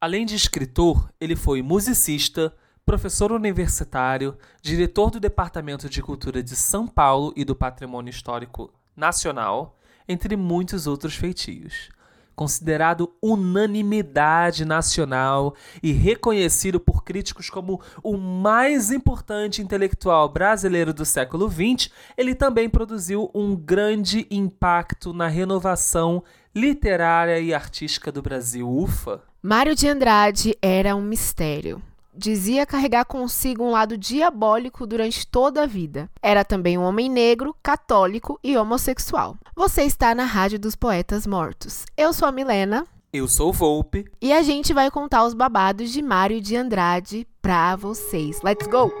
Além de escritor, ele foi musicista, professor universitário, diretor do Departamento de Cultura de São Paulo e do Patrimônio Histórico Nacional, entre muitos outros feitios considerado unanimidade nacional e reconhecido por críticos como o mais importante intelectual brasileiro do século XX, ele também produziu um grande impacto na renovação literária e artística do Brasil. Ufa! Mário de Andrade era um mistério dizia carregar consigo um lado diabólico durante toda a vida. Era também um homem negro, católico e homossexual. Você está na Rádio dos Poetas Mortos. Eu sou a Milena. Eu sou o Volpe. E a gente vai contar os babados de Mário de Andrade pra vocês. Let's go!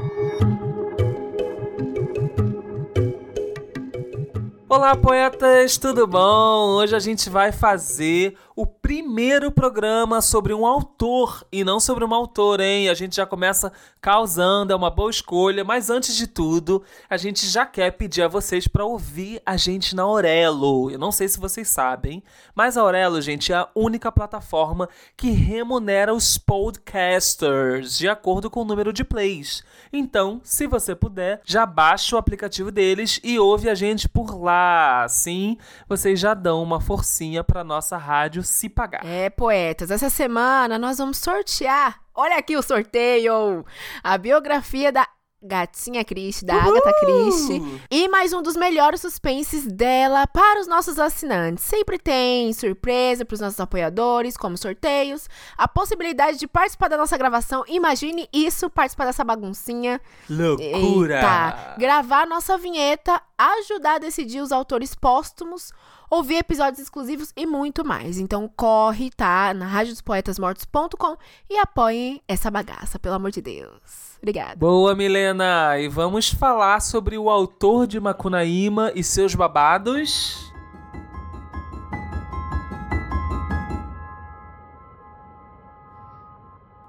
Olá, poetas, tudo bom? Hoje a gente vai fazer o primeiro programa sobre um autor e não sobre uma autora, hein? A gente já começa causando, é uma boa escolha, mas antes de tudo, a gente já quer pedir a vocês para ouvir a gente na Aurelo. Eu não sei se vocês sabem, mas a Aurelo, gente, é a única plataforma que remunera os podcasters de acordo com o número de plays. Então, se você puder, já baixa o aplicativo deles e ouve a gente por lá. Assim, vocês já dão uma forcinha para nossa rádio se pagar. É, poetas, essa semana nós vamos sortear. Olha aqui o sorteio! A biografia da Gatinha Christie, da Uhul! Agatha Christie. E mais um dos melhores suspenses dela para os nossos assinantes. Sempre tem surpresa para os nossos apoiadores, como sorteios, a possibilidade de participar da nossa gravação. Imagine isso, participar dessa baguncinha. Loucura! Eita. Gravar nossa vinheta, ajudar a decidir os autores póstumos ouvir episódios exclusivos e muito mais. Então corre, tá? Na radiodospoetasmortos.com e apoiem essa bagaça, pelo amor de Deus. Obrigada. Boa, Milena! E vamos falar sobre o autor de Macunaíma e seus babados.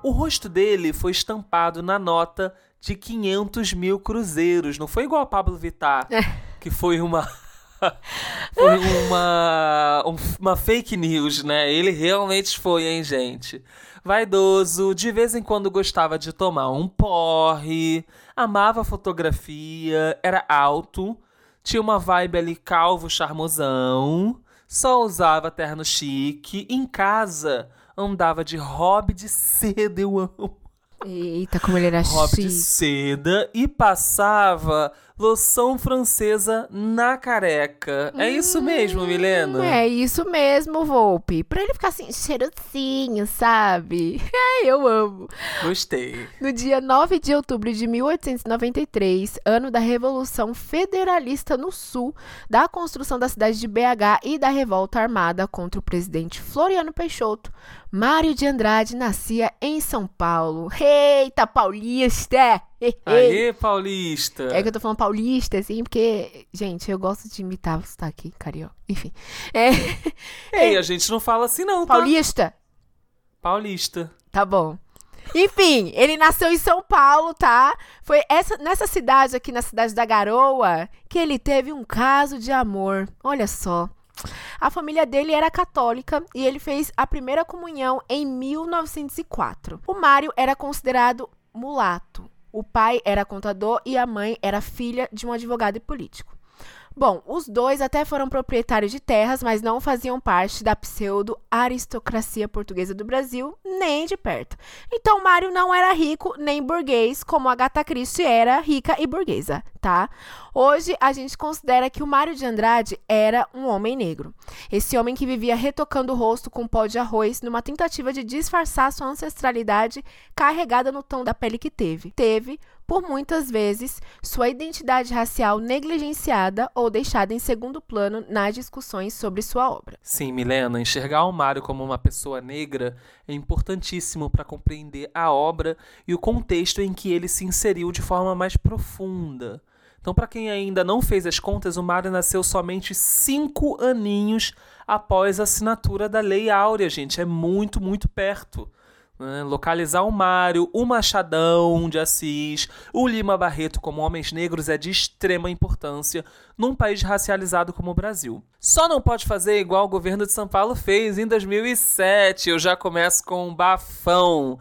O rosto dele foi estampado na nota de 500 mil cruzeiros. Não foi igual a Pablo Vittar, é. que foi uma foi uma, uma fake news, né? Ele realmente foi, hein, gente? Vaidoso, de vez em quando gostava de tomar um porre, amava fotografia, era alto, tinha uma vibe ali calvo charmosão, só usava terno chique, em casa andava de hobby de seda, eu amo. Eita, como ele era hobby chique. de seda e passava loção francesa na careca. É isso mesmo, Milena? É isso mesmo, Volpe. Pra ele ficar assim, cheirosinho, sabe? Eu amo. Gostei. No dia 9 de outubro de 1893, ano da Revolução Federalista no Sul, da construção da cidade de BH e da revolta armada contra o presidente Floriano Peixoto, Mário de Andrade nascia em São Paulo. Eita, paulista! Aê, paulista! É que eu tô falando paulista, assim, porque, gente, eu gosto de imitar o sotaque carioca. Enfim. É... Ei, a gente não fala assim, não, tá? Paulista? Paulista. Tá bom. Enfim, ele nasceu em São Paulo, tá? Foi essa, nessa cidade aqui, na cidade da Garoa, que ele teve um caso de amor. Olha só. A família dele era católica e ele fez a primeira comunhão em 1904. O Mário era considerado mulato, o pai era contador e a mãe era filha de um advogado e político. Bom, os dois até foram proprietários de terras, mas não faziam parte da pseudo-aristocracia portuguesa do Brasil, nem de perto. Então, Mário não era rico nem burguês, como Agatha Christie era rica e burguesa, tá? Hoje, a gente considera que o Mário de Andrade era um homem negro. Esse homem que vivia retocando o rosto com pó de arroz numa tentativa de disfarçar sua ancestralidade carregada no tom da pele que teve. Teve por muitas vezes sua identidade racial negligenciada ou deixada em segundo plano nas discussões sobre sua obra. Sim, Milena, enxergar o Mário como uma pessoa negra é importantíssimo para compreender a obra e o contexto em que ele se inseriu de forma mais profunda. Então, para quem ainda não fez as contas, o Mário nasceu somente cinco aninhos após a assinatura da Lei Áurea, gente. É muito, muito perto né? Localizar o Mário, o Machadão de Assis, o Lima Barreto como homens negros é de extrema importância num país racializado como o Brasil. Só não pode fazer igual o governo de São Paulo fez em 2007. Eu já começo com um bafão.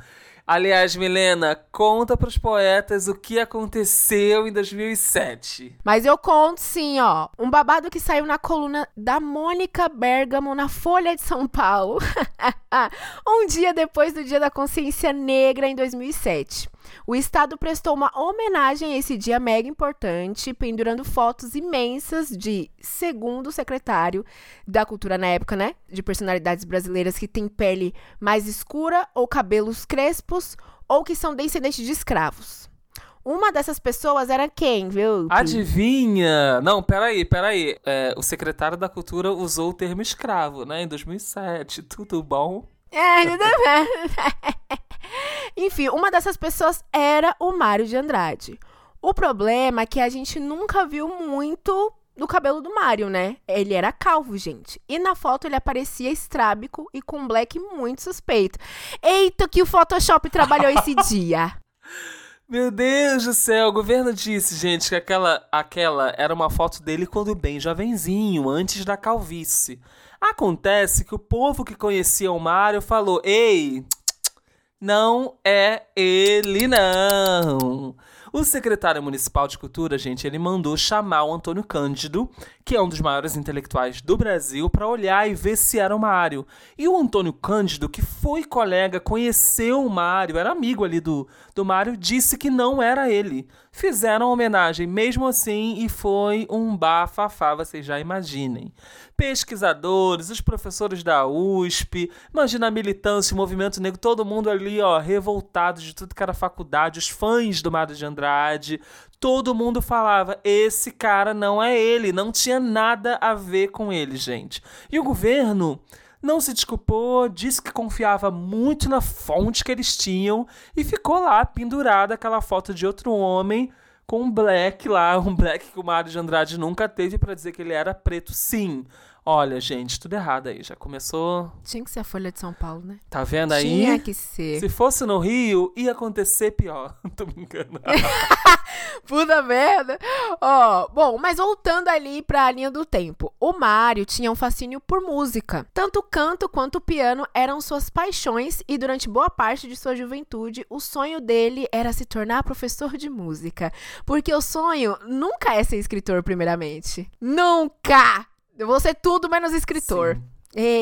Aliás, Milena, conta pros poetas o que aconteceu em 2007. Mas eu conto sim, ó. Um babado que saiu na coluna da Mônica Bergamo na Folha de São Paulo. um dia depois do Dia da Consciência Negra em 2007. O Estado prestou uma homenagem a esse dia mega importante, pendurando fotos imensas de, segundo o secretário da Cultura na época, né? De personalidades brasileiras que têm pele mais escura ou cabelos crespos ou que são descendentes de escravos. Uma dessas pessoas era quem, viu? Adivinha? Não, peraí, peraí. É, o secretário da Cultura usou o termo escravo, né? Em 2007. Tudo bom? É, tudo bem. Enfim, uma dessas pessoas era o Mário de Andrade. O problema é que a gente nunca viu muito do cabelo do Mário, né? Ele era calvo, gente. E na foto ele aparecia estrábico e com um black muito suspeito. Eita, que o Photoshop trabalhou esse dia. Meu Deus do céu, o governo disse, gente, que aquela, aquela era uma foto dele quando bem jovenzinho, antes da calvície. Acontece que o povo que conhecia o Mário falou: Ei, não é ele, não. O secretário municipal de cultura, gente, ele mandou chamar o Antônio Cândido, que é um dos maiores intelectuais do Brasil, para olhar e ver se era o Mário. E o Antônio Cândido, que foi colega, conheceu o Mário, era amigo ali do, do Mário, disse que não era ele. Fizeram homenagem mesmo assim e foi um bafafá, vocês já imaginem pesquisadores, os professores da USP, imagina a militância, o movimento negro, todo mundo ali, ó, revoltado de tudo que era faculdade, os fãs do Mário de Andrade, todo mundo falava: esse cara não é ele, não tinha nada a ver com ele, gente. E o governo não se desculpou, disse que confiava muito na fonte que eles tinham e ficou lá pendurada aquela foto de outro homem com um black lá, um black que o Mário de Andrade nunca teve para dizer que ele era preto, sim. Olha, gente, tudo errado aí. Já começou. Tinha que ser a Folha de São Paulo, né? Tá vendo aí? Tinha que ser. Se fosse no Rio, ia acontecer pior. Tô me enganando. Puta merda. Ó, oh, bom, mas voltando ali pra linha do tempo. O Mário tinha um fascínio por música. Tanto o canto quanto o piano eram suas paixões e durante boa parte de sua juventude, o sonho dele era se tornar professor de música. Porque o sonho nunca é ser escritor, primeiramente. Nunca! Eu vou ser tudo menos escritor.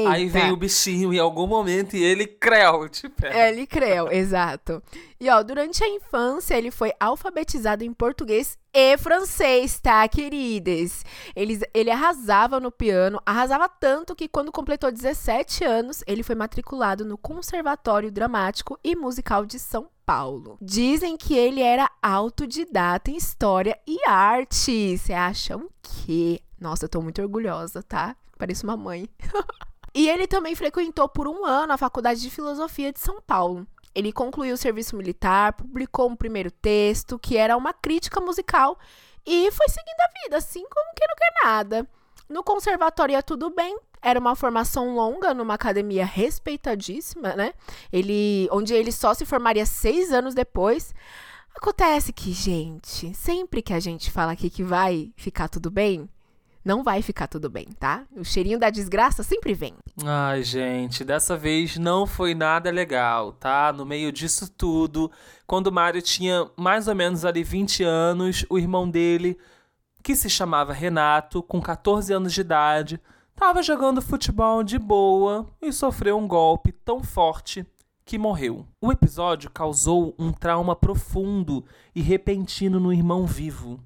Aí vem o bichinho em algum momento e ele creu, tipo. É, ele creu, exato. E ó, durante a infância ele foi alfabetizado em português e francês, tá, queridas? Ele, ele arrasava no piano, arrasava tanto que quando completou 17 anos, ele foi matriculado no Conservatório Dramático e Musical de São Paulo. Dizem que ele era autodidata em história e arte. Você acha o quê? Nossa, eu tô muito orgulhosa, tá? Pareço uma mãe. e ele também frequentou por um ano a Faculdade de Filosofia de São Paulo. Ele concluiu o serviço militar, publicou um primeiro texto, que era uma crítica musical, e foi seguindo a vida, assim como quem não quer nada. No conservatório ia tudo bem, era uma formação longa numa academia respeitadíssima, né? Ele, onde ele só se formaria seis anos depois. Acontece que, gente, sempre que a gente fala aqui que vai ficar tudo bem, não vai ficar tudo bem, tá? O cheirinho da desgraça sempre vem. Ai, gente, dessa vez não foi nada legal, tá? No meio disso tudo, quando o Mário tinha mais ou menos ali 20 anos, o irmão dele, que se chamava Renato, com 14 anos de idade, estava jogando futebol de boa e sofreu um golpe tão forte que morreu. O episódio causou um trauma profundo e repentino no irmão vivo.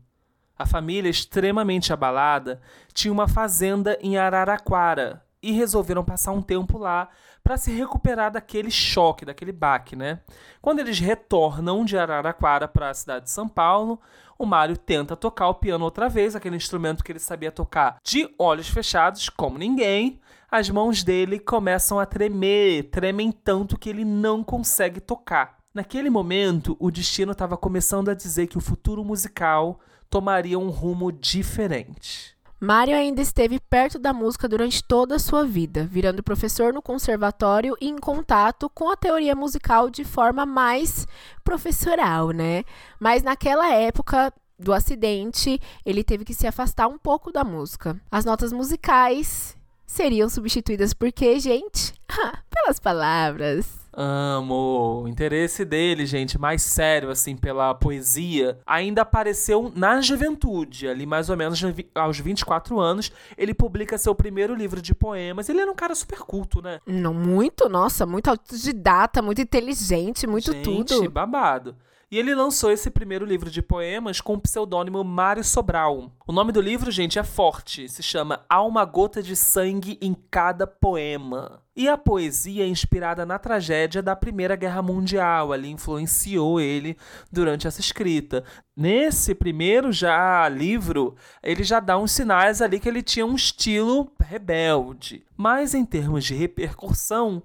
A família, extremamente abalada, tinha uma fazenda em Araraquara e resolveram passar um tempo lá para se recuperar daquele choque, daquele baque, né? Quando eles retornam de Araraquara para a cidade de São Paulo, o Mário tenta tocar o piano outra vez, aquele instrumento que ele sabia tocar de olhos fechados, como ninguém. As mãos dele começam a tremer, tremem tanto que ele não consegue tocar. Naquele momento, o destino estava começando a dizer que o futuro musical tomaria um rumo diferente. Mário ainda esteve perto da música durante toda a sua vida, virando professor no conservatório e em contato com a teoria musical de forma mais professoral, né? Mas naquela época do acidente, ele teve que se afastar um pouco da música. As notas musicais seriam substituídas por quê, gente? Pelas palavras. Amo. O interesse dele, gente, mais sério, assim, pela poesia, ainda apareceu na juventude, ali mais ou menos aos 24 anos. Ele publica seu primeiro livro de poemas. Ele era um cara super culto, né? Não, muito, nossa, muito autodidata, muito inteligente, muito gente, tudo. babado. E ele lançou esse primeiro livro de poemas com o pseudônimo Mário Sobral. O nome do livro, gente, é forte. Se chama Há uma gota de sangue em cada poema. E a poesia é inspirada na tragédia da Primeira Guerra Mundial. Ali influenciou ele durante essa escrita. Nesse primeiro já livro, ele já dá uns sinais ali que ele tinha um estilo rebelde. Mas em termos de repercussão,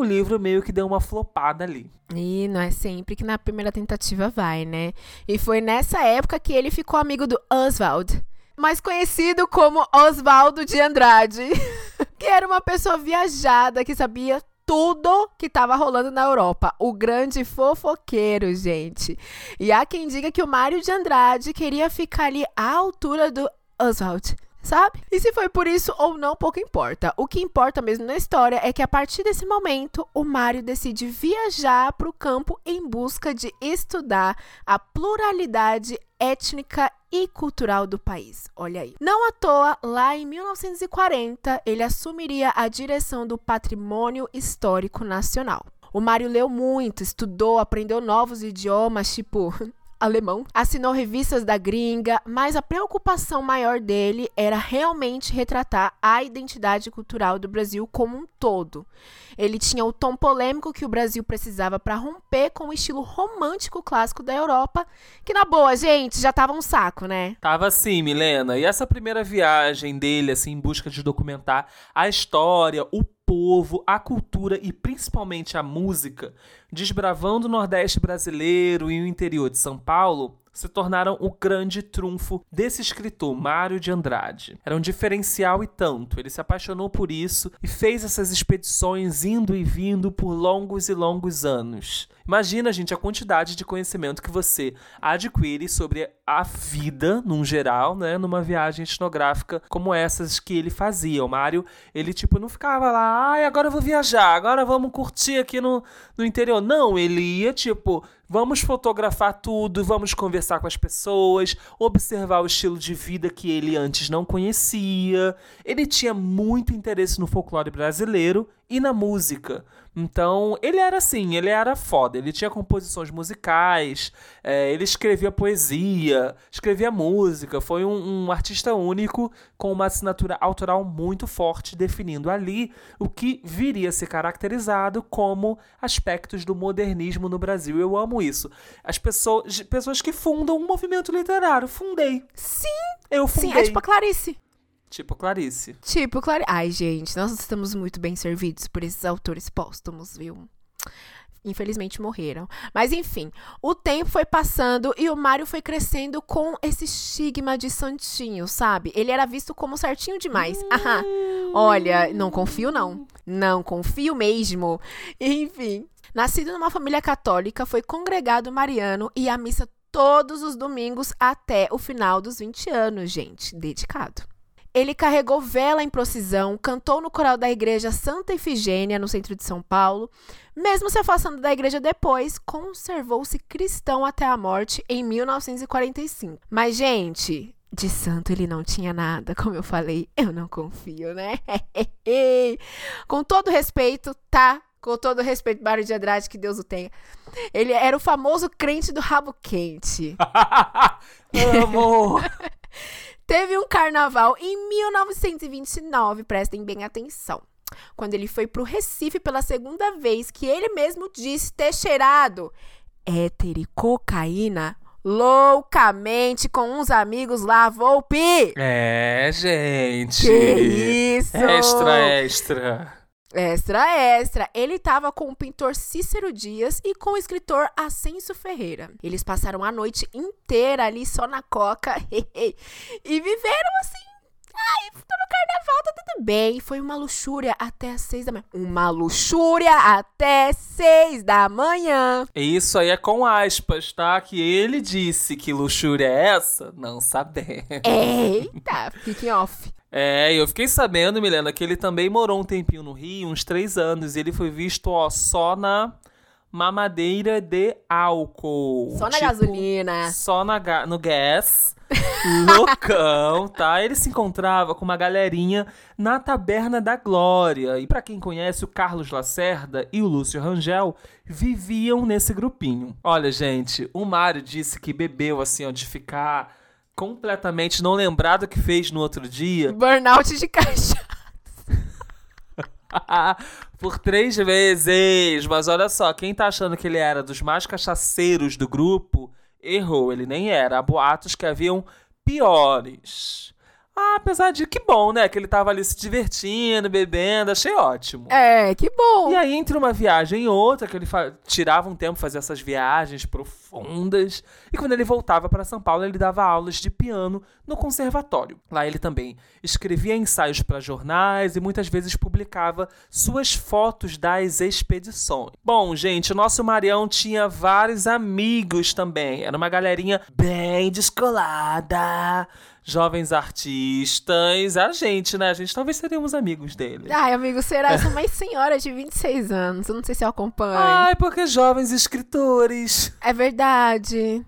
o livro meio que deu uma flopada ali. E não é sempre que na primeira tentativa vai, né? E foi nessa época que ele ficou amigo do Oswald, mais conhecido como Oswaldo de Andrade, que era uma pessoa viajada que sabia tudo que estava rolando na Europa. O grande fofoqueiro, gente. E há quem diga que o Mário de Andrade queria ficar ali à altura do Oswald sabe? E se foi por isso ou não, pouco importa. O que importa mesmo na história é que a partir desse momento, o Mário decide viajar para o campo em busca de estudar a pluralidade étnica e cultural do país. Olha aí. Não à toa, lá em 1940, ele assumiria a direção do Patrimônio Histórico Nacional. O Mário leu muito, estudou, aprendeu novos idiomas, tipo alemão, assinou revistas da gringa, mas a preocupação maior dele era realmente retratar a identidade cultural do Brasil como um todo. Ele tinha o tom polêmico que o Brasil precisava para romper com o estilo romântico clássico da Europa, que na boa, gente, já tava um saco, né? Tava sim, Milena. E essa primeira viagem dele, assim, em busca de documentar a história, o povo, a cultura e principalmente a música, desbravando o Nordeste brasileiro e o interior de São Paulo, se tornaram o grande trunfo desse escritor, Mário de Andrade. Era um diferencial e tanto. Ele se apaixonou por isso e fez essas expedições indo e vindo por longos e longos anos. Imagina, gente, a quantidade de conhecimento que você adquire sobre a vida, num geral, né, numa viagem etnográfica como essas que ele fazia. O Mário, ele, tipo, não ficava lá, ai, agora eu vou viajar, agora vamos curtir aqui no, no interior. Não, ele ia, tipo, vamos fotografar tudo, vamos conversar com as pessoas, observar o estilo de vida que ele antes não conhecia. Ele tinha muito interesse no folclore brasileiro e na música. Então, ele era assim, ele era foda. Ele tinha composições musicais, é, ele escrevia poesia, escrevia música. Foi um, um, artista único com uma assinatura autoral muito forte, definindo ali o que viria a ser caracterizado como aspectos do modernismo no Brasil. Eu amo isso. As pessoas, pessoas que fundam um movimento literário. Fundei. Sim! Eu fundei. Sim, é tipo a Clarice. Tipo Clarice. Tipo Clarice. Ai, gente, nós estamos muito bem servidos por esses autores póstumos, viu? Infelizmente morreram. Mas enfim, o tempo foi passando e o Mário foi crescendo com esse estigma de santinho, sabe? Ele era visto como certinho demais. Hum. Olha, não confio não. Não confio mesmo. Enfim, nascido numa família católica, foi congregado mariano e a missa todos os domingos até o final dos 20 anos, gente. Dedicado. Ele carregou vela em procissão, cantou no coral da igreja Santa Efigênia, no centro de São Paulo. Mesmo se afastando da igreja depois, conservou-se cristão até a morte em 1945. Mas, gente, de santo ele não tinha nada, como eu falei, eu não confio, né? Com todo respeito, tá? Com todo respeito, Mário de Andrade, que Deus o tenha. Ele era o famoso crente do rabo quente. Amo! Teve um carnaval em 1929, prestem bem atenção. Quando ele foi para o Recife pela segunda vez, que ele mesmo disse ter cheirado éter e cocaína loucamente com uns amigos lá, Volpe. É, gente. Que isso? Extra, extra. Extra, extra. Ele estava com o pintor Cícero Dias e com o escritor Ascenso Ferreira. Eles passaram a noite inteira ali só na coca e viveram assim Ai, tô no carnaval, tá tudo bem. Foi uma luxúria até as seis da manhã. Uma luxúria até seis da manhã. Isso aí é com aspas, tá? Que ele disse que luxúria é essa? Não sabemos. Eita, fiquem off. É, eu fiquei sabendo, Milena, que ele também morou um tempinho no Rio, uns três anos, e ele foi visto, ó, só na mamadeira de álcool. Só na Tipo, gasolina. Só na ga- no gas. Loucão, tá? Ele se encontrava com uma galerinha na Taberna da Glória. E pra quem conhece, o Carlos Lacerda e o Lúcio Rangel viviam nesse grupinho. Olha, gente, o Mário disse que bebeu assim, ó, de ficar completamente não lembrado o que fez no outro dia. Burnout de caixa. Por três vezes. Mas olha só, quem tá achando que ele era dos mais cachaceiros do grupo, errou. Ele nem era. Há boatos que haviam piores. Ah, apesar de que bom, né? Que ele tava ali se divertindo, bebendo, achei ótimo. É, que bom. E aí, entre uma viagem e outra, que ele tirava um tempo fazer essas viagens profundas. E quando ele voltava para São Paulo, ele dava aulas de piano no conservatório. Lá ele também escrevia ensaios para jornais e muitas vezes publicava suas fotos das expedições. Bom, gente, o nosso Marião tinha vários amigos também. Era uma galerinha bem descolada. Jovens artistas, a gente, né? A gente talvez seríamos amigos dele. Ai, amigo, será? Eu sou uma senhora de 26 anos. Eu não sei se eu acompanho. Ai, porque jovens escritores. É verdade.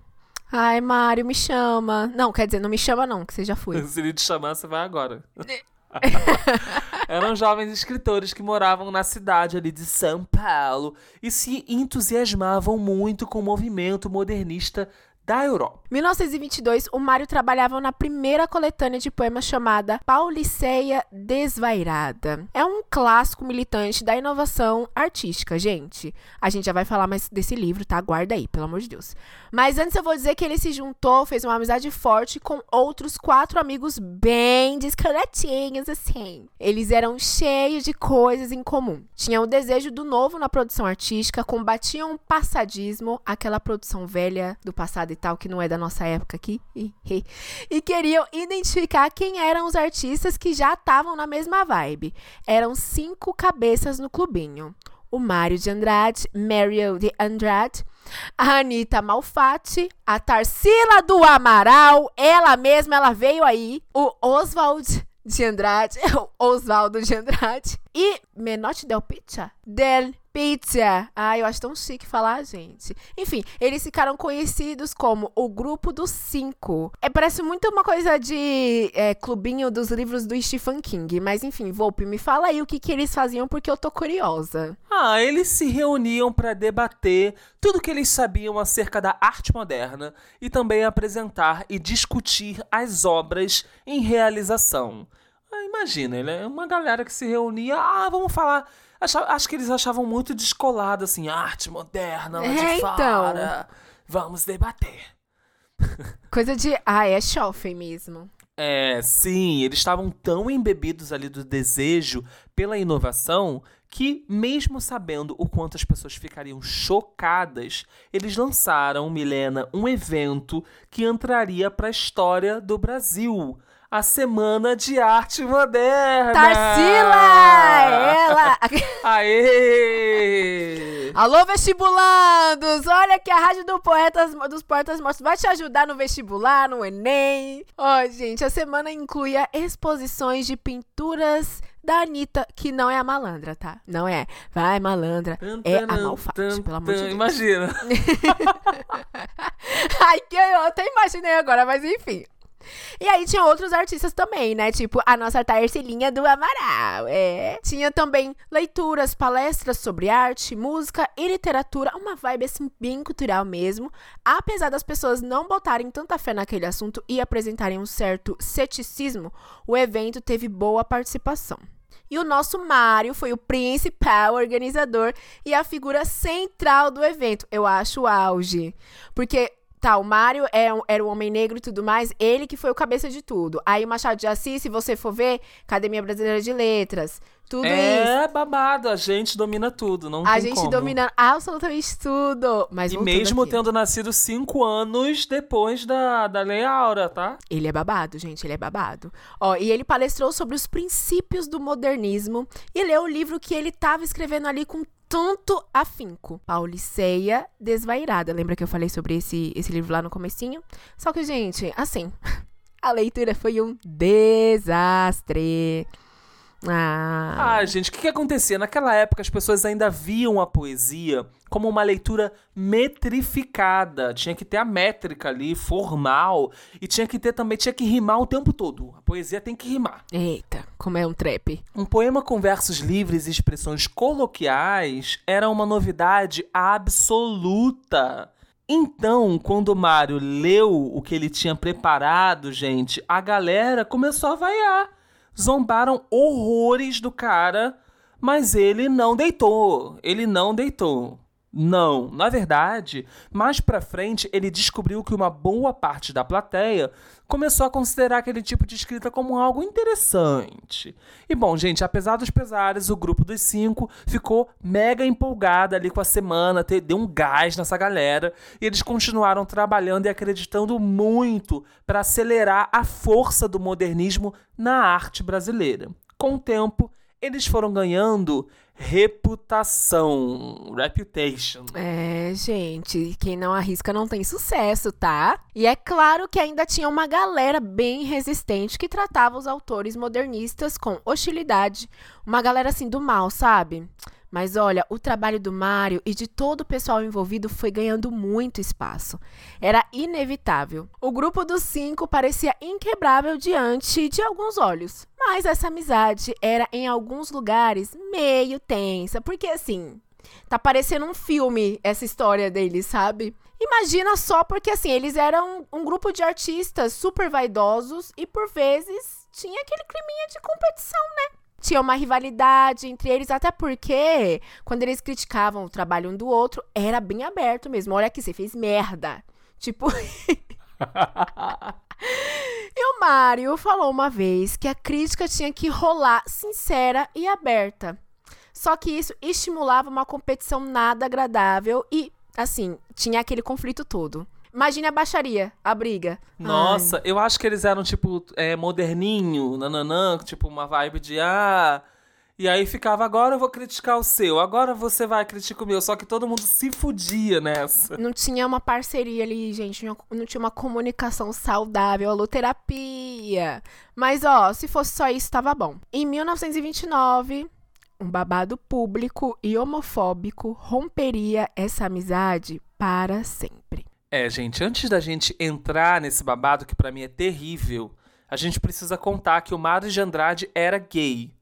Ai, Mário, me chama. Não, quer dizer, não me chama não, que você já foi. Se ele te chamar, você vai agora. Eram jovens escritores que moravam na cidade ali de São Paulo e se entusiasmavam muito com o movimento modernista da Europa. 1922, o Mário trabalhava na primeira coletânea de poemas chamada Pauliceia Desvairada. É um clássico militante da inovação artística, gente. A gente já vai falar mais desse livro, tá? Guarda aí, pelo amor de Deus. Mas antes eu vou dizer que ele se juntou, fez uma amizade forte com outros quatro amigos bem descolatinhos, assim. Eles eram cheios de coisas em comum. Tinham o desejo do novo na produção artística, combatiam o passadismo, aquela produção velha do passado e tal, que não é da nossa época aqui. E queriam identificar quem eram os artistas que já estavam na mesma vibe. Eram cinco cabeças no clubinho. O Mário de Andrade, Mariel de Andrade, a Anitta Malfatti, a Tarsila do Amaral, ela mesma, ela veio aí, o Oswald de Andrade, Oswaldo de Andrade, e Menotti Del Pizza? Del Pizza. Ah, eu acho tão chique falar, gente. Enfim, eles ficaram conhecidos como o Grupo dos Cinco. É, parece muito uma coisa de é, clubinho dos livros do Stephen King. Mas enfim, Volpe, me fala aí o que, que eles faziam, porque eu tô curiosa. Ah, eles se reuniam para debater tudo que eles sabiam acerca da arte moderna e também apresentar e discutir as obras em realização. Ah, imagina, ele é uma galera que se reunia. Ah, vamos falar. Acha- acho que eles achavam muito descolado, assim, arte moderna lá É, de então. fora. Vamos debater. Coisa de. Ah, é shopping mesmo. É, sim, eles estavam tão embebidos ali do desejo pela inovação que, mesmo sabendo o quanto as pessoas ficariam chocadas, eles lançaram, Milena, um evento que entraria para a história do Brasil. A Semana de Arte Moderna! Tarsila! Ela! Aê! Alô, vestibulandos! Olha que a Rádio do Poetas, dos Poetas Mortos vai te ajudar no vestibular, no Enem. Ó, gente, a semana incluía exposições de pinturas da Anitta, que não é a malandra, tá? Não é. Vai, malandra. É a Malfatti, pelo amor de Deus. Imagina. Ai, que eu até imaginei agora, mas enfim. E aí tinha outros artistas também, né? Tipo a nossa Tarcilinha do Amaral. É. Tinha também leituras, palestras sobre arte, música e literatura. Uma vibe assim bem cultural mesmo. Apesar das pessoas não botarem tanta fé naquele assunto e apresentarem um certo ceticismo, o evento teve boa participação. E o nosso Mário foi o principal organizador e a figura central do evento. Eu acho o auge. Porque Tá, o Mário é um- era o homem negro e tudo mais, ele que foi o cabeça de tudo. Aí o Machado de Assis, se você for ver, Academia Brasileira de Letras, Tudo isso. É babado, a gente domina tudo, não A tem gente como. dominando absolutamente tudo. Mas E mesmo aqui. tendo nascido cinco anos depois da, da Lei Aura, tá? Ele é babado, gente, ele é babado. Ó, e ele palestrou sobre os princípios do modernismo e leu o livro que ele tava escrevendo ali com tanto afinco. Pauliceia Desvairada. Lembra que eu falei sobre esse, esse livro lá no comecinho? Só que, gente, assim, a leitura foi um desastre. Ah, Ah, gente, o que, que acontecia? Naquela época as pessoas ainda viam a poesia como uma leitura metrificada. Tinha que ter a métrica ali, formal. E tinha que ter também, tinha que rimar o tempo todo. A poesia tem que rimar. eita, como é um trap. Um poema com versos livres e expressões coloquiais era uma novidade absoluta. Então, quando o Mário leu o que ele tinha preparado, gente, a galera começou a vaiar. Zombaram horrores do cara, mas ele não deitou. Ele não deitou. Não, na verdade, mais pra frente ele descobriu que uma boa parte da plateia começou a considerar aquele tipo de escrita como algo interessante. E bom, gente, apesar dos pesares, o grupo dos cinco ficou mega empolgado ali com a semana, deu um gás nessa galera e eles continuaram trabalhando e acreditando muito para acelerar a força do modernismo na arte brasileira. Com o tempo, eles foram ganhando reputação, reputation. É, gente, quem não arrisca não tem sucesso, tá? E é claro que ainda tinha uma galera bem resistente que tratava os autores modernistas com hostilidade, uma galera assim do mal, sabe? Mas olha, o trabalho do Mário e de todo o pessoal envolvido foi ganhando muito espaço. Era inevitável. O grupo dos cinco parecia inquebrável diante de alguns olhos. Mas essa amizade era, em alguns lugares, meio tensa. Porque assim, Tá parecendo um filme essa história deles, sabe? Imagina só porque assim, eles eram um grupo de artistas super vaidosos e por vezes tinha aquele climinha de competição, né? Tinha uma rivalidade entre eles, até porque quando eles criticavam o trabalho um do outro, era bem aberto mesmo. Olha aqui, você fez merda. Tipo, E o Mário falou uma vez que a crítica tinha que rolar sincera e aberta. Só que isso estimulava uma competição nada agradável e, assim, tinha aquele conflito todo. Imagine a baixaria, a briga. Nossa, eu acho que eles eram tipo é, moderninho, nananã, tipo uma vibe de ah. E aí ficava, agora eu vou criticar o seu, agora você vai criticar o meu. Só que todo mundo se fudia nessa. Ai, não tinha uma parceria ali, gente. Não não tinha uma comunicação saudável, alô, terapia. Mas, ó, se fosse só isso, tava bom. Em 1929, um babado público e homofóbico romperia essa amizade para sempre. É, gente, antes da gente entrar nesse babado que pra mim é terrível, a gente precisa contar que o Mário de Andrade era gay.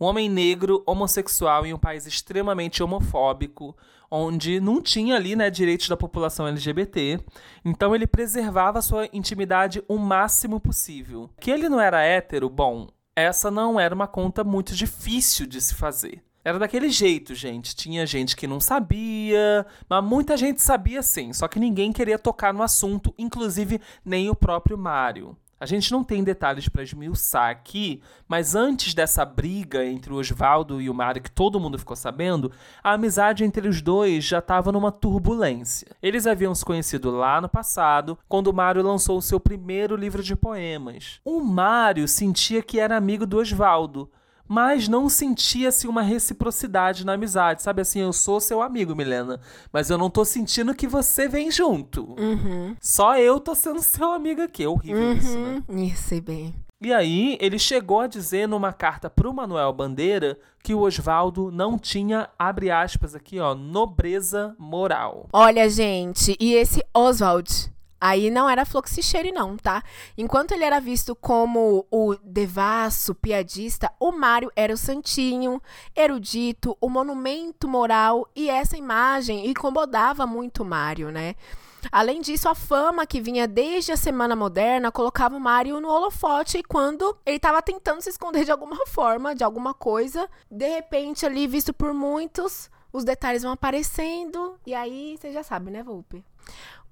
Um homem negro, homossexual em um país extremamente homofóbico, onde não tinha ali, né, direitos da população LGBT. Então ele preservava sua intimidade o máximo possível. Que ele não era hétero, bom, essa não era uma conta muito difícil de se fazer. Era daquele jeito, gente. Tinha gente que não sabia, mas muita gente sabia sim, só que ninguém queria tocar no assunto, inclusive nem o próprio Mário. A gente não tem detalhes para esmiuçar aqui, mas antes dessa briga entre o Oswaldo e o Mário, que todo mundo ficou sabendo, a amizade entre os dois já estava numa turbulência. Eles haviam se conhecido lá no passado, quando o Mário lançou o seu primeiro livro de poemas. O Mário sentia que era amigo do Oswaldo, mas não sentia-se uma reciprocidade na amizade. Sabe assim, eu sou seu amigo, Milena, mas eu não tô sentindo que você vem junto. Uhum. Só eu tô sendo seu amigo aqui. É horrível isso, né? Uhum. Isso, sei bem. E aí, ele chegou a dizer numa carta pro Manuel Bandeira que o Oswaldo não tinha, abre aspas aqui, ó, nobreza moral. Olha, gente, e esse Oswald aí não era fluxicheire não, tá? Enquanto ele era visto como o devasso, piadista, o Mário era o santinho, erudito, o monumento moral e essa imagem incomodava muito o Mário, né? Além disso, a fama que vinha desde a Semana Moderna colocava o Mário no holofote quando ele estava tentando se esconder de alguma forma, de alguma coisa, de repente ali visto por muitos, os detalhes vão aparecendo e aí você já sabe, né, Volpe?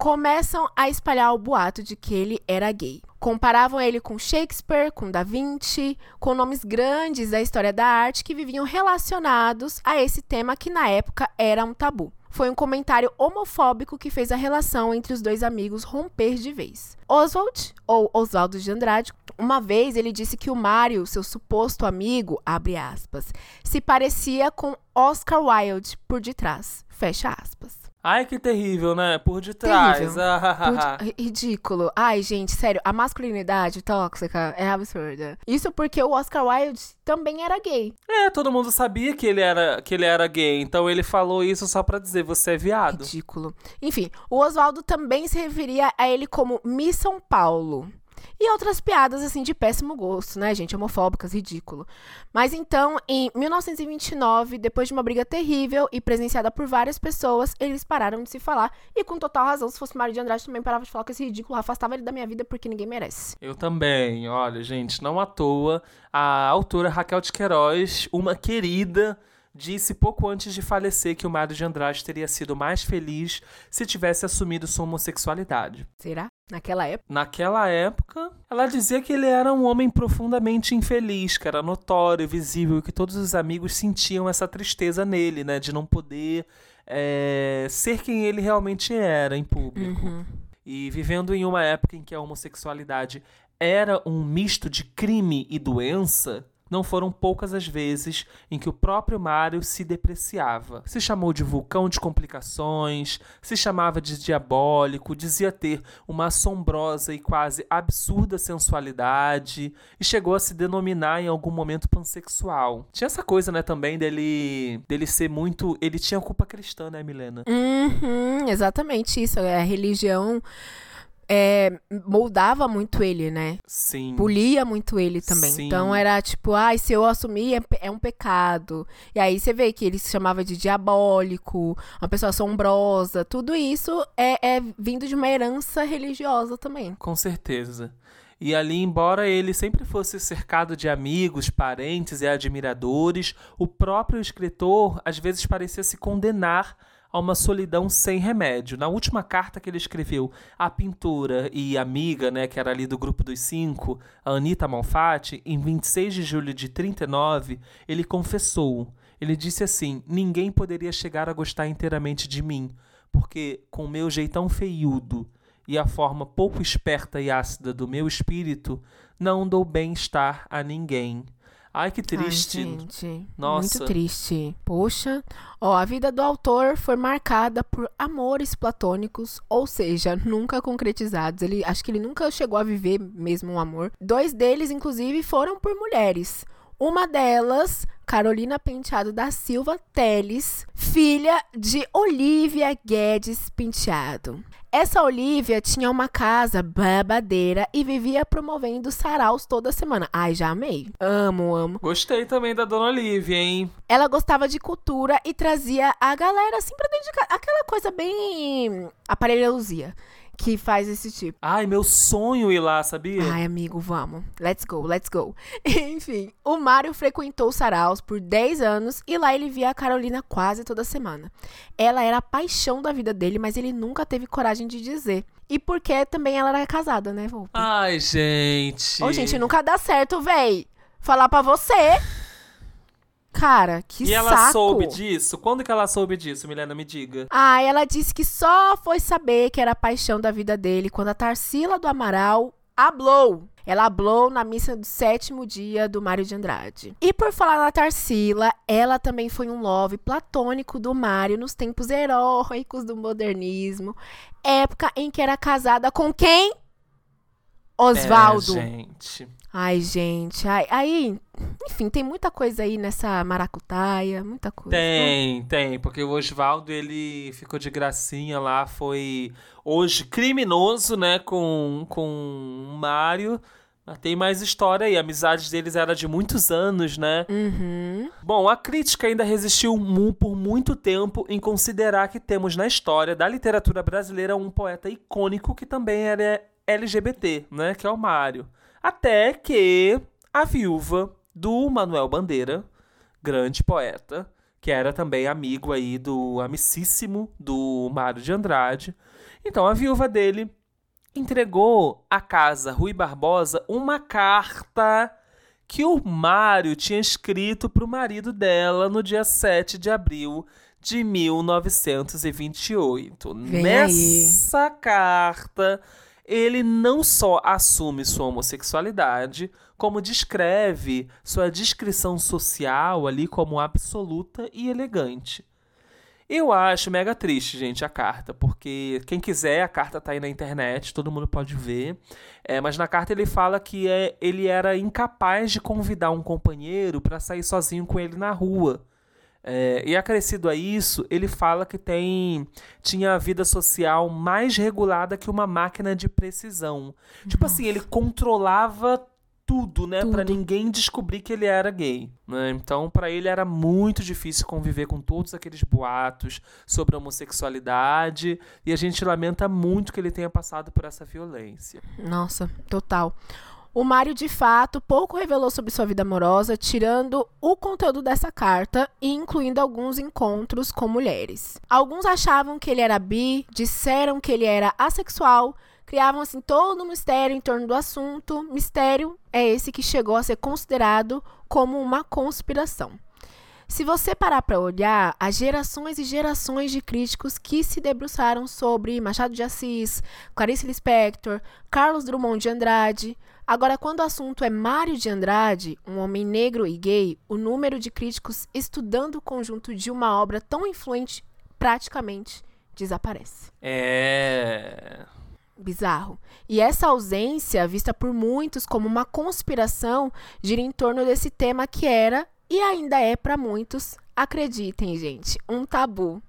Começam a espalhar o boato de que ele era gay. Comparavam ele com Shakespeare, com Da Vinci, com nomes grandes da história da arte que viviam relacionados a esse tema que na época era um tabu foi um comentário homofóbico que fez a relação entre os dois amigos romper de vez. Oswald, ou Oswaldo de Andrade, uma vez ele disse que o Mário, seu suposto amigo, abre aspas, se parecia com Oscar Wilde por detrás, fecha aspas. Ai, que terrível, né? Por detrás. Ah, Por de... Ridículo. Ai, gente, sério, a masculinidade tóxica é absurda. Isso porque o Oscar Wilde também era gay. É, todo mundo sabia que ele era, que ele era gay, então ele falou isso só pra dizer você é viado. Ridículo. Enfim, o Oswaldo também se referia a ele como Miss São Paulo. E outras piadas, assim, de péssimo gosto, né, gente? Homofóbicas, ridículo. Mas então, em 1929, depois de uma briga terrível e presenciada por várias pessoas, eles pararam de se falar. E com total razão, se fosse Mário de Andrade, também parava de falar com esse ridículo, afastava ele da minha vida porque ninguém merece. Eu também. Olha, gente, não à toa, a autora Raquel de Queiroz, uma querida disse pouco antes de falecer que o Mário de Andrade teria sido mais feliz se tivesse assumido sua homossexualidade. Será? Naquela época? Naquela época, ela dizia que ele era um homem profundamente infeliz, que era notório, visível, que todos os amigos sentiam essa tristeza nele, né? De não poder é, ser quem ele realmente era em público. Uhum. E vivendo em uma época em que a homossexualidade era um misto de crime e doença, não foram poucas as vezes em que o próprio Mário se depreciava. Se chamou de vulcão de complicações, se chamava de diabólico, dizia ter uma assombrosa e quase absurda sensualidade e chegou a se denominar em algum momento pansexual. Tinha essa coisa, né, também dele dele ser muito, ele tinha culpa cristã, né, Milena? Uhum, exatamente isso, é a religião é, moldava muito ele, né? Sim. Polia muito ele também. Sim. Então era tipo, ai, ah, se eu assumir é, é, um pecado. E aí você vê que ele se chamava de diabólico, uma pessoa assombrosa. Tudo isso é, é vindo de uma herança religiosa também. Com certeza. E ali, embora ele sempre fosse cercado de amigos, parentes e admiradores, o próprio escritor às vezes parecia se condenar a uma solidão sem remédio. Na última carta que ele escreveu à pintora e amiga, né, que era ali do grupo dos cinco, a Anita Malfatti, em 26 de julho de 39, ele confessou. Ele disse assim: Ninguém poderia chegar a gostar inteiramente de mim, porque com meu jeitão feiudo e a forma pouco esperta e ácida do meu espírito, não dou bem-estar a ninguém. Ai, que triste. Ai, gente, Nossa. Muito triste. Poxa. Ó, a vida do autor foi marcada por amores platônicos, ou seja, nunca concretizados. Ele, acho que ele nunca chegou a viver mesmo um amor. Dois deles, inclusive, foram por mulheres. Uma delas, Carolina Penteado da Silva Teles, filha de Olivia Guedes Penteado. Essa Olivia tinha uma casa babadeira e vivia promovendo saraus toda semana. Ai, já amei. Amo, amo. Gostei também da dona Olivia, hein? Ela gostava de cultura e trazia a galera assim pra dentro de casa. Aquela coisa bem aparelhosia que faz esse tipo. Ai, meu sonho ir lá, sabia? Ai, amigo, vamos. Let's go, let's go. Enfim, o Mário frequentou Saraus por 10 anos e lá ele via a Carolina quase toda semana. Ela era a paixão da vida dele, mas ele nunca teve coragem de dizer. E porque também ela era casada, né, Volpe? Ai, gente. Ô, gente, nunca dá certo, véi. Falar pra você. Cara, que saco. E ela soube disso? Quando que ela soube disso, Milena? Me diga. Ah, ela disse que só foi saber que era a paixão da vida dele quando a Tarsila do Amaral hablou. Ela hablou na missa do sétimo dia do Mário de Andrade. E por falar na Tarsila, ela também foi um love platônico do Mário nos tempos heróicos do modernismo. Época em que era casada com quem? Osvaldo. É, gente. Ai, gente. Ai, aí, enfim, tem muita coisa aí nessa maracutaia, muita coisa. Tem, tem, porque o Oswaldo, ele ficou de gracinha lá, foi hoje criminoso, né, com, com o Mário. Mas tem mais história aí, a amizade deles era de muitos anos, né? Uhum. Bom, a crítica ainda resistiu por muito tempo em considerar que temos na história da literatura brasileira um poeta icônico que também era LGBT, né, que é o Mário. Até que a viúva do Manuel Bandeira, grande poeta, que era também amigo aí do amicíssimo do Mário de Andrade. Então a viúva dele entregou à casa Rui Barbosa uma carta que o Mário tinha escrito para o marido dela no dia 7 de abril de 1928. Vem Nessa carta, ele não só assume sua homossexualidade, como descreve sua descrição social ali como absoluta e elegante. Eu acho mega triste, gente, a carta, porque quem quiser, a carta tá aí na internet, todo mundo pode ver. É, mas na carta ele fala que é, ele era incapaz de convidar um companheiro para sair sozinho com ele na rua. É, e acrescido a isso, ele fala que tem tinha a vida social mais regulada que uma máquina de precisão. Tipo assim, ele controlava tudo, né. Pra ninguém descobrir que ele era gay, né? Então, pra ele era muito difícil conviver com todos aqueles boatos sobre a homossexualidade, e a gente lamenta muito que ele tenha passado por essa violência. Nossa, total. O Mário, de fato, pouco revelou sobre sua vida amorosa, tirando o conteúdo dessa carta e incluindo alguns encontros com mulheres. Alguns achavam que ele era bi, disseram que ele era assexual, criavam assim todo um mistério em torno do assunto. Mistério é esse que chegou a ser considerado como uma conspiração. Se você parar para olhar, há gerações e gerações de críticos que se debruçaram sobre Machado de Assis, Clarice Lispector, Carlos Drummond de Andrade. Agora, quando o assunto é Mário de Andrade, um homem negro e gay, o número de críticos estudando o conjunto de uma obra tão influente praticamente desaparece. É. Bizarro. E essa ausência, vista por muitos como uma conspiração, gira em torno desse tema que era e ainda é para muitos, acreditem, gente, um tabu.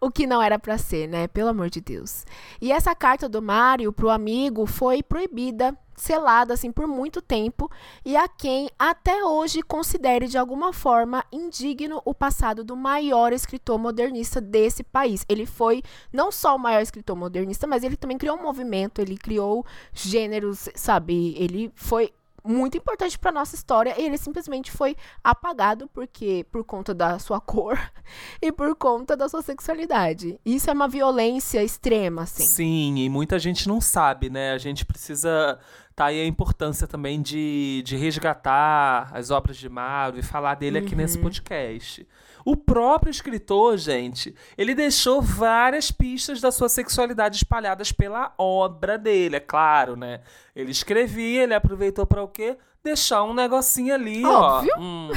O que não era para ser, né? Pelo amor de Deus. E essa carta do Mário pro amigo foi proibida, selada assim por muito tempo, e a quem até hoje considere de alguma forma indigno o passado do maior escritor modernista desse país. Ele foi não só o maior escritor modernista, mas ele também criou um movimento, ele criou gêneros, sabe? Ele foi muito importante para nossa história e ele simplesmente foi apagado porque por conta da sua cor e por conta da sua sexualidade. Isso é uma violência extrema, assim. Sim, e muita gente não sabe, né? A gente precisa. Tá aí a importância também de, de resgatar as obras de Mário e falar dele aqui nesse podcast. O próprio escritor, gente, ele deixou várias pistas da sua sexualidade espalhadas pela obra dele, é claro, né? Ele escrevia, ele aproveitou para o quê? Deixar um negocinho ali, Óbvio. ó. Hum.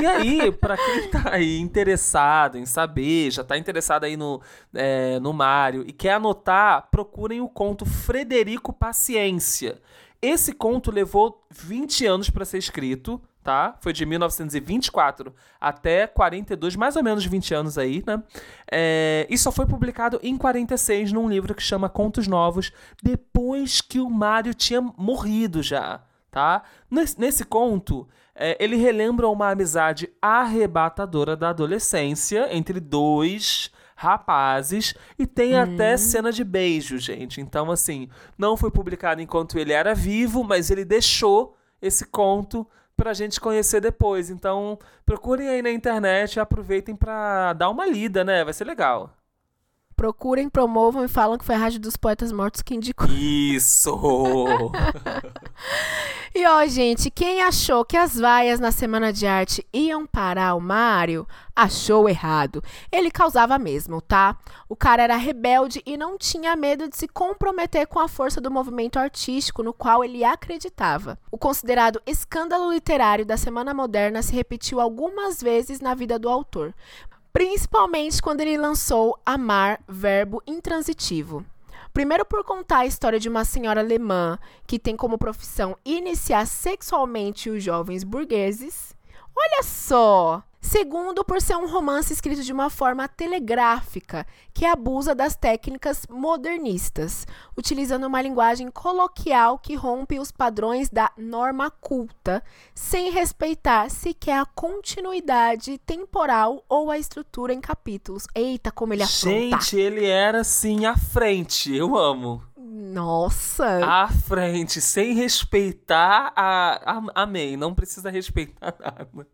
E aí, pra quem tá aí interessado em saber, já tá interessado aí no, é, no Mário e quer anotar, procurem o conto Frederico Paciência. Esse conto levou 20 anos para ser escrito, tá? Foi de 1924 até 42, mais ou menos 20 anos aí, né? É, e só foi publicado em 46 num livro que chama Contos Novos, depois que o Mário tinha morrido já, tá? Nesse, nesse conto, é, ele relembra uma amizade arrebatadora da adolescência entre dois rapazes e tem até cena de beijo, gente. Então, assim, não foi publicado enquanto ele era vivo, mas ele deixou esse conto pra gente conhecer depois. Então, procurem aí na internet e aproveitem pra dar uma lida, né? Vai ser legal. Procurem, promovam e falam que foi a Rádio dos Poetas Mortos que indicou. Isso! E ó, gente, quem achou que as vaias na Semana de Arte iam parar o Mário, achou errado. Ele causava mesmo, tá? O cara era rebelde e não tinha medo de se comprometer com a força do movimento artístico no qual ele acreditava. O considerado escândalo literário da Semana Moderna se repetiu algumas vezes na vida do autor, principalmente quando ele lançou Amar, Verbo Intransitivo. Primeiro por contar a história de uma senhora alemã que tem como profissão iniciar sexualmente os jovens burgueses. Olha só! Segundo, por ser um romance escrito de uma forma telegráfica, que abusa das técnicas modernistas, utilizando uma linguagem coloquial que rompe os padrões da norma culta, sem respeitar sequer a continuidade temporal ou a estrutura em capítulos. Eita, como ele afronta! gente, ele era assim à frente. Eu amo. Nossa! À frente, sem respeitar a. a amei, não precisa respeitar nada.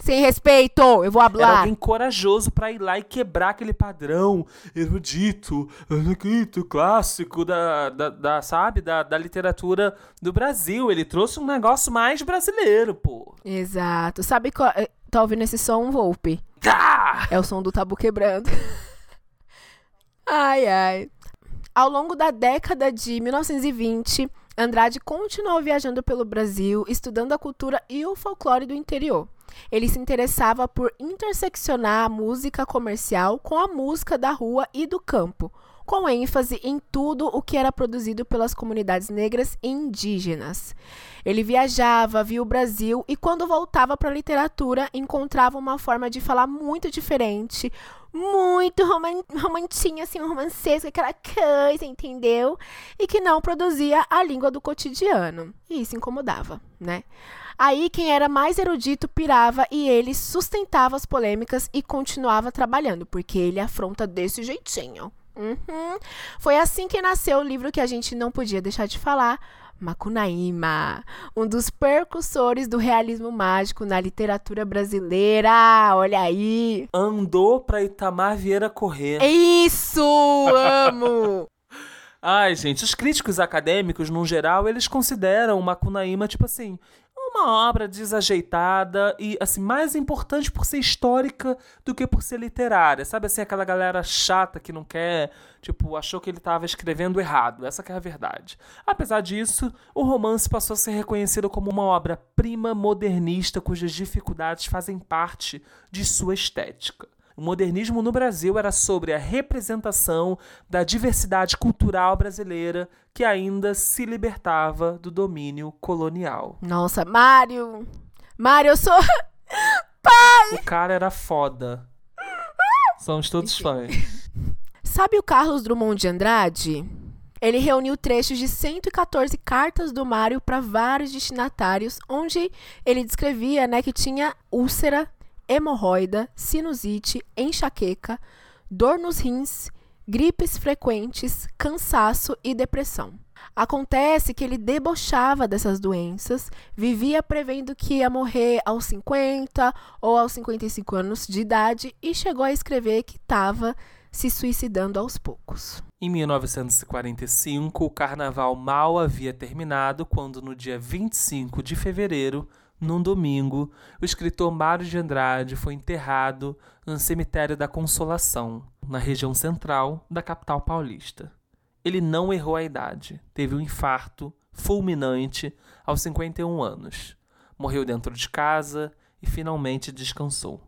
Sem respeito, eu vou Era hablar. alguém corajoso pra ir lá e quebrar aquele padrão erudito, erudito, clássico da, da, da, sabe, da, da literatura do Brasil. Ele trouxe um negócio mais brasileiro, pô. Exato. Sabe qual... eh, Tá ouvindo esse som, Volpe? Tá! É o som do tabu quebrando. ai, ai. Ao longo da década de 1920, Andrade continuou viajando pelo Brasil, estudando a cultura e o folclore do interior. Ele se interessava por interseccionar a música comercial com a música da rua e do campo, com ênfase em tudo o que era produzido pelas comunidades negras e indígenas. Ele viajava, via o Brasil e, quando voltava para a literatura, encontrava uma forma de falar muito diferente, muito roman assim, um romancesco, aquela coisa, entendeu? E que não produzia a língua do cotidiano. E isso incomodava, né? Aí quem era mais erudito pirava e ele sustentava as polêmicas e continuava trabalhando, porque ele afronta desse jeitinho. Uhum. Foi assim que nasceu o livro que a gente não podia deixar de falar, Macunaíma, um dos percussores do realismo mágico na literatura brasileira. Olha aí. Andou pra Itamar Vieira correr. Isso, amo. Ai, gente, os críticos acadêmicos, no geral, eles consideram o Macunaíma, tipo assim, uma obra desajeitada e, assim, mais importante por ser histórica do que por ser literária. Sabe, assim, aquela galera chata que não quer, tipo, achou que ele estava escrevendo errado. Essa é a verdade. Apesar disso, o romance passou a ser reconhecido como uma obra-prima modernista cujas dificuldades fazem parte de sua estética. O modernismo no Brasil era sobre a representação da diversidade cultural brasileira que ainda se libertava do domínio colonial. Nossa, Mário. Mário, eu sou. O cara era foda. Somos todos fãs. Sabe o Carlos Drummond de Andrade? Ele reuniu trechos de 114 cartas do Mário para vários destinatários, onde ele descrevia né, que tinha úlcera, hemorroida, sinusite, enxaqueca, dor nos rins, gripes frequentes, cansaço e depressão. Acontece que ele debochava dessas doenças, vivia prevendo que ia morrer aos 50 ou aos 55 anos de idade e chegou a escrever que estava se suicidando aos poucos. Em 1945, o carnaval mal havia terminado quando, no dia 25 de fevereiro, num domingo, o escritor Mário de Andrade foi enterrado no cemitério da Consolação, na região central da capital paulista. Ele não errou a idade, teve um infarto fulminante aos 51 anos. Morreu dentro de casa e finalmente descansou.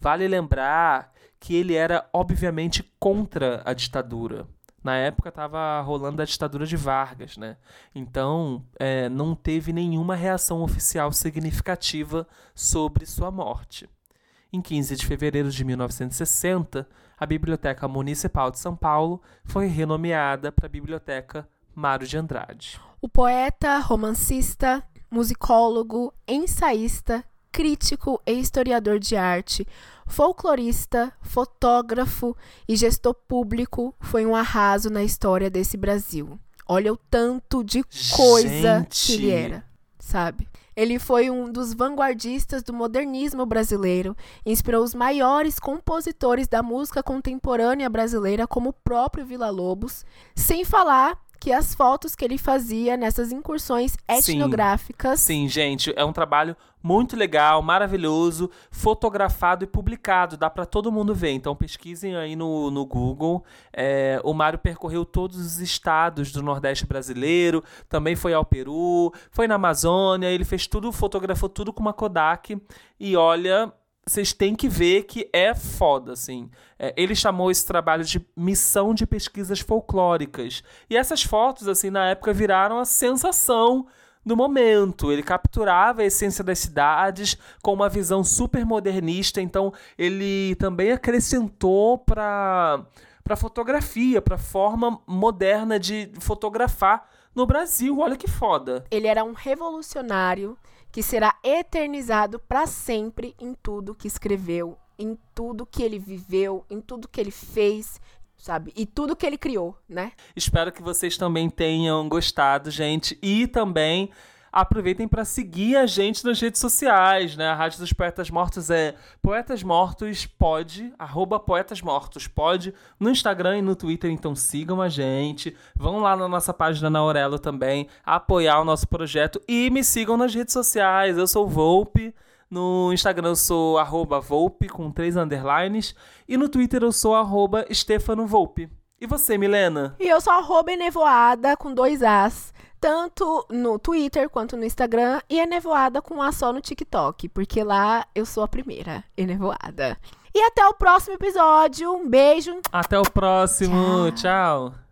Vale lembrar que ele era obviamente contra a ditadura. Na época estava rolando a ditadura de Vargas, né? Então é, não teve nenhuma reação oficial significativa sobre sua morte. Em 15 de fevereiro de 1960, a Biblioteca Municipal de São Paulo foi renomeada para Biblioteca Mário de Andrade. O poeta, romancista, musicólogo, ensaísta, crítico e historiador de arte, folclorista, fotógrafo e gestor público, foi um arraso na história desse Brasil. Olha o tanto de coisa que ele Gente. era, sabe? Ele foi um dos vanguardistas do modernismo brasileiro, inspirou os maiores compositores da música contemporânea brasileira, como o próprio Villa-Lobos, sem falar que as fotos que ele fazia nessas incursões etnográficas Sim, gente, é um trabalho muito legal, maravilhoso, fotografado e publicado, dá para todo mundo ver. Então pesquisem aí no, no Google. É, o Mário percorreu todos os estados do Nordeste brasileiro, também foi ao Peru, foi na Amazônia, ele fez tudo, fotografou tudo com uma Kodak. E olha, vocês têm que ver que é foda, assim. É, ele chamou esse trabalho de missão de pesquisas folclóricas. E essas fotos, assim, na época viraram a sensação do momento. Ele capturava a essência das cidades com uma visão super modernista. Então, ele também acrescentou para para fotografia, para forma moderna de fotografar no Brasil. Olha que foda. ele era um revolucionário que será eternizado para sempre em tudo que escreveu, em tudo que ele viveu, em tudo que ele fez, sabe? E tudo que ele criou, né? Espero que vocês também tenham gostado, gente. E também aproveitem para seguir a gente nas redes sociais, né? A Rádio dos Poetas Mortos é Poetas Mortos pode, arroba Poetas Mortos no Instagram e no Twitter, então sigam a gente. Vão lá na nossa página na Aurelo também, apoiar o nosso projeto e me sigam nas redes sociais. Eu sou Volpe. No Instagram eu sou arroba Volpe com três underlines. E no Twitter eu sou arroba Stefano Volpe. E você, Milena? E eu sou arroba Enevoada com dois As. Tanto no Twitter quanto no Instagram. E Enevoada com um A só no TikTok. Porque lá eu sou a primeira Enevoada. E até o próximo episódio. Um beijo. Até o próximo. Tchau. Tchau.